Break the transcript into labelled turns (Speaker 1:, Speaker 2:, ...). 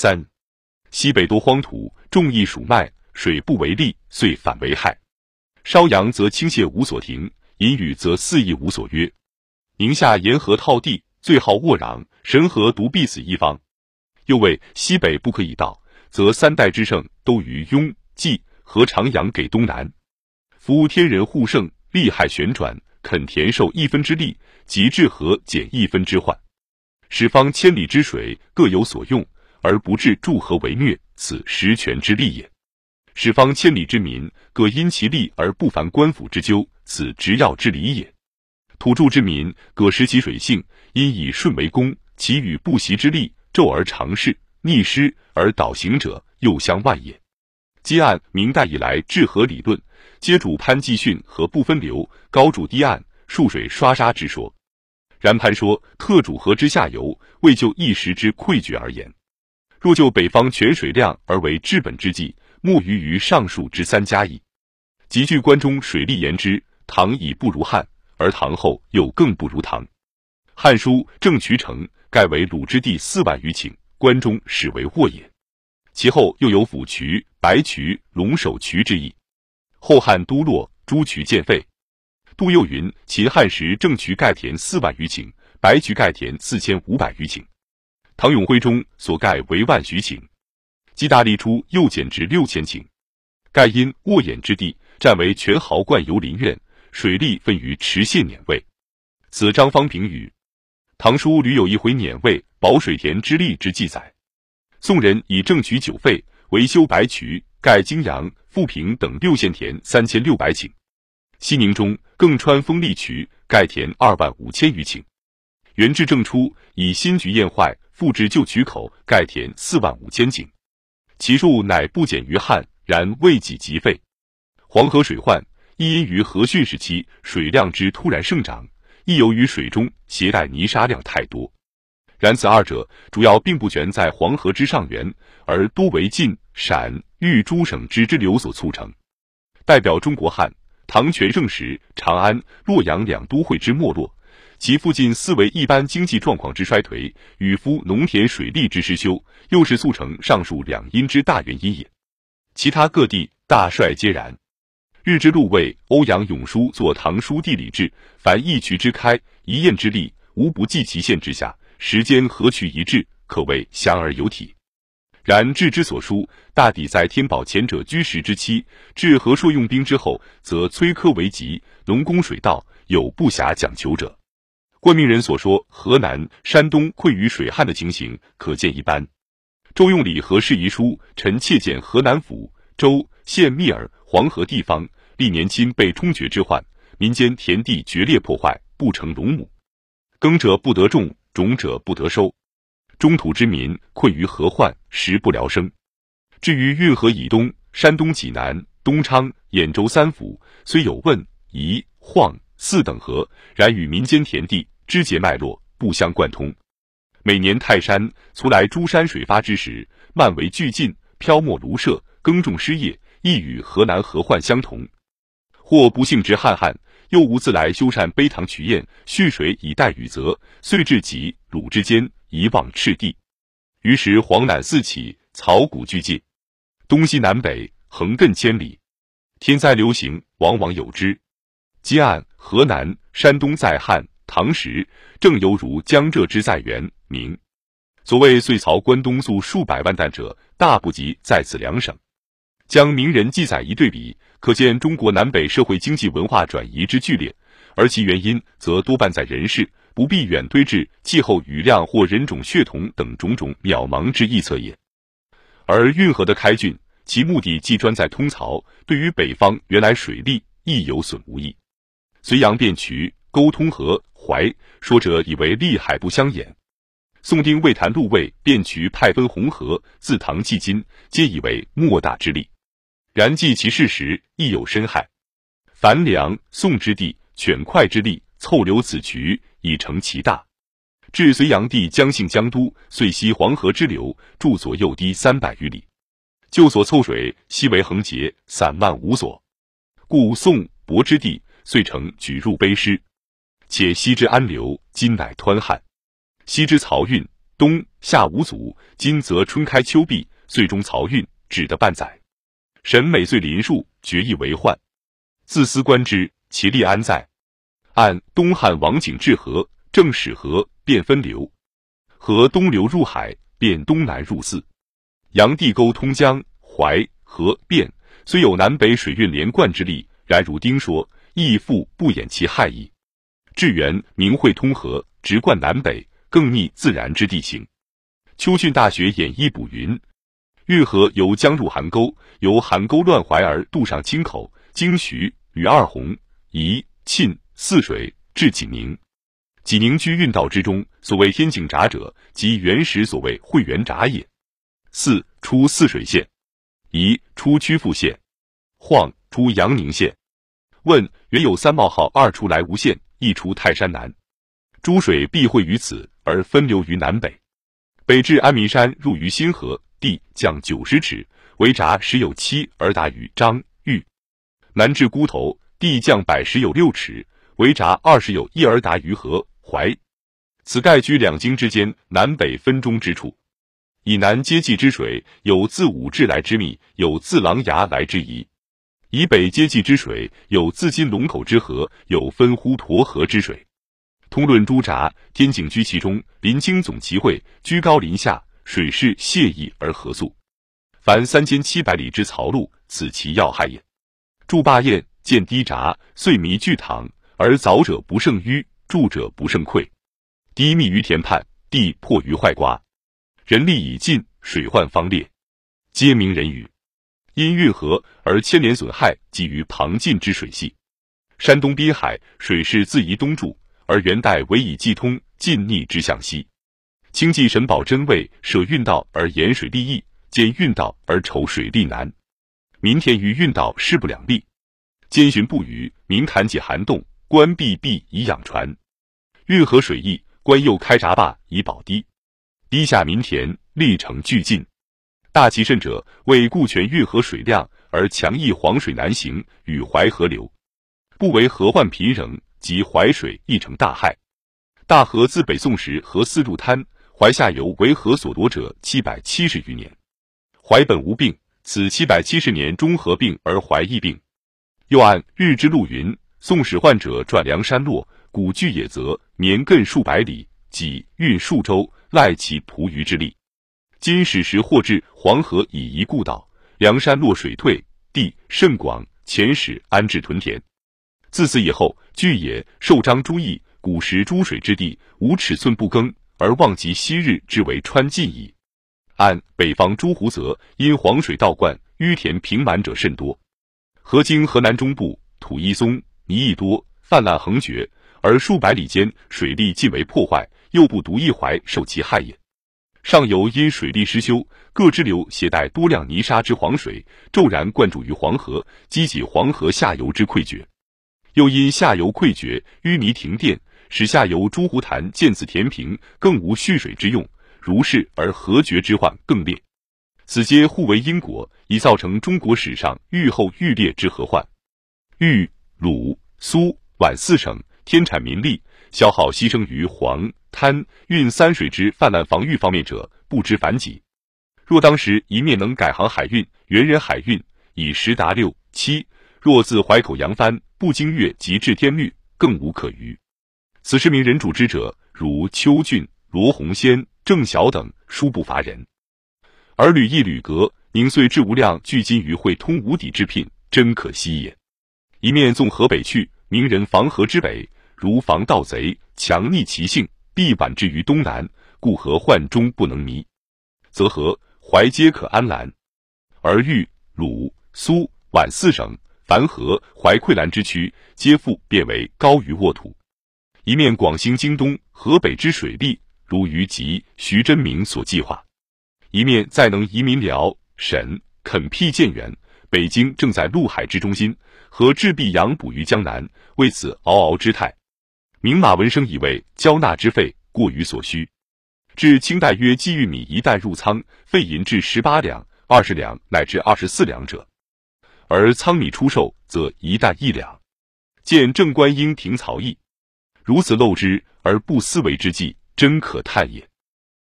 Speaker 1: 三、西北多荒土，种易属麦，水不为利，遂反为害。稍阳则倾泻无所停，阴雨则肆意无所约。宁夏沿河套地，最好沃壤，神河独必死一方。又谓西北不可以到，则三代之盛都于雍、冀和长阳给东南。夫天人互胜，利害旋转，垦田受一分之利，即治河减一分之患。使方千里之水各有所用，而不治筑河为虐，此实权之利也。使方千里之民各因其利而不烦官府之咎，此执要之理也。土著之民各识其水性，因以顺为功，其与不习之利，骤而长事，逆失而倒行者，又相万也。皆按明代以来治河理论，皆主潘季训和不分流，高筑堤岸，束水刷沙之说。然潘说特主河之下游，为就一时之溃决而言。若就北方泉水量而为治本之计。莫于于上述之三家矣。集据关中水利言之，唐已不如汉，而唐后又更不如唐。汉书郑渠成盖为鲁之地四万余顷，关中始为沃也。其后又有府渠、白渠、龙首渠之意。后汉都洛，诸渠渐废。杜又云：秦汉时郑渠盖田四万余顷，白渠盖田四千五百余顷。唐永徽中所盖为万余顷。基大利初又减至六千顷，盖因沃偃之地，占为全豪灌游林苑，水利分于池县碾位。此张方平语。唐书屡有一回碾位保水田之利之记载。宋人以正渠九废，维修白渠，盖泾阳、富平等六县田三千六百顷。西宁中更穿丰利渠，盖田二万五千余顷。元至正初，以新渠验坏，复置旧渠口，盖田四万五千顷。其数乃不减于汉，然未几即废。黄河水患，亦因于河汛时期水量之突然盛涨，亦由于水中携带泥沙量太多。然此二者主要并不全在黄河之上源，而多为晋、陕、豫诸省之支流所促成。代表中国汉唐全盛时，长安、洛阳两都会之没落。其附近四为一般经济状况之衰颓，与夫农田水利之失修，又是促成上述两因之大原因也。其他各地大率皆然。日之禄为，欧阳永叔作《唐书地理志》，凡一渠之开，一堰之利，无不计其限之下，时间何渠一致，可谓详而有体。然志之所书，大抵在天宝前者居时之期，至和硕用兵之后，则崔柯为急，农工水稻有不暇讲求者。冠命人所说河南、山东溃于水旱的情形，可见一斑。周用礼和事遗书，臣妾见河南府周县密尔黄河地方，历年亲被冲决之患，民间田地决裂破坏，不成农亩，耕者不得种，种者不得收，中土之民困于河患，食不聊生。至于运河以东、山东济南、东昌、兖州三府，虽有问、疑、晃。四等河，然与民间田地枝节脉络不相贯通。每年泰山、卒来诸山水发之时，漫为俱尽，漂没庐舍，耕种失业，亦与河南河患相同。或不幸值旱旱，又无自来修缮碑塘渠堰，蓄水以待雨泽，遂至己鲁之间，一望赤地。于是黄乃四起，草谷俱尽，东西南北横亘千里。天灾流行，往往有之。积案河南、山东在汉、唐时，正犹如江浙之在元、明。所谓岁曹关东粟数百万担者，大不及在此两省。将名人记载一对比，可见中国南北社会经济文化转移之剧烈，而其原因则多半在人事，不必远推至气候雨量或人种血统等种种渺茫之臆测也。而运河的开浚，其目的既专在通漕，对于北方原来水利亦有损无益。隋炀变渠，沟通河淮，说者以为利海不相掩。宋丁未谈陆卫变渠派分红河，自唐迄今，皆以为莫大之利。然记其事实，亦有深害。樊梁宋之地，犬快之力，凑流此渠，以成其大。至隋炀帝将姓江都，遂西黄河之流，注左右堤三百余里，旧所凑水，悉为横截，散漫无所。故宋博之地。遂成举入卑师，且西之安流，今乃湍汉；西之漕运，冬夏五祖，今则春开秋闭，岁中漕运，只得半载。审美岁临数，决意为患。自思观之，其利安在？按东汉王景治河，正始河，便分流，河东流入海，便东南入泗。阳地沟通江淮河汴，虽有南北水运连贯之力，然如丁说，亦复不掩其害矣。至元明会通河，直贯南北，更逆自然之地形。秋训大学演义补云：运河由江入邗沟，由邗沟乱淮而渡上清口，经徐、与二洪、宜、沁、泗水，至济宁。济宁居运道之中，所谓天井闸者，即原始所谓会元闸也。泗出泗水县，宜出曲阜县，晃出阳宁县。问原有三冒号二出来无县。一出泰山南，诸水必汇于此，而分流于南北。北至安民山，入于新河，地降九十尺，为闸十有七而达于张玉；南至孤头，地降百十有六尺，为闸二十有一而达于河淮。此盖居两京之间，南北分中之处。以南接济之水，有自武至来之密，有自琅琊来之宜。以北接济之水，有自金龙口之河，有分呼沱河之水。通论诸闸，天井居其中，临清总其会，居高临下，水势泻溢而河宿。凡三千七百里之漕路，此其要害也。筑坝堰，建堤闸，遂弥巨塘，而凿者不胜淤，筑者不胜溃。堤密于田畔，地破于坏瓜，人力已尽，水患方烈，皆名人语。因运河而牵连损害，基于旁近之水系。山东滨海水势自移东注，而元代唯以济通，尽逆之向西。清济沈葆真位设运道而沿水利易，兼运道而筹水利难。民田于运道势不两立，兼寻不虞，民潭解涵洞，关闭闭以养船。运河水易，官又开闸坝以保堤，堤下民田，历程俱尽。大其甚者，为顾全运河水量而强抑黄水南行与淮河流，不为河患频仍，及淮水亦成大害。大河自北宋时河四入滩，淮下游为河所夺者七百七十余年。淮本无病，此七百七十年中合并而淮易病。又按日之路云，宋使患者转梁山落，古巨野泽，年亘数百里，即运数州，赖其仆鱼之力。今史实或至黄河以夷故道，梁山落水退，地甚广，遣使安置屯田。自此以后，巨野受张诸邑，古时诸水之地，无尺寸不耕，而望及昔日之为川晋矣。按北方诸湖泽，因黄水倒灌，淤田平满者甚多。河经河南中部，土一松，泥亦多，泛滥横绝，而数百里间水利尽为破坏，又不独一淮受其害也。上游因水利失修，各支流携带多量泥沙之黄水，骤然灌注于黄河，激起黄河下游之溃决；又因下游溃决，淤泥停电，使下游诸湖潭渐次填平，更无蓄水之用。如是而河决之患更烈。此皆互为因果，已造成中国史上愈后愈烈之河患。豫、鲁、苏、皖四省天产民力，消耗牺牲于黄。滩运三水之泛滥防御方面者，不知凡几。若当时一面能改行海运，原人海运以时达六七；若自淮口扬帆，不经越即至天律，更无可虞。此时名人主之者，如邱俊、罗洪先、郑晓等，殊不乏人。而吕毅、吕格宁遂至无量巨金于会通无底之聘，真可惜也。一面纵河北去，明人防河之北，如防盗贼，强逆其性。必挽之于东南，故河患终不能弥，则河淮皆可安澜。而豫、鲁、苏、皖四省，凡河淮溃澜之区，皆复变为高于沃土。一面广兴京东、河北之水利，如于吉徐真明所计划；一面再能移民辽、沈，垦辟建园。北京正在陆海之中心，和制必养补于江南，为此嗷嗷之态。明马文生以为交纳之费过于所需，至清代约寄玉米一袋入仓，费银至十八两、二十两乃至二十四两者，而仓米出售则一袋一两。见郑观应停曹邑，如此漏之而不思为之计，真可叹也。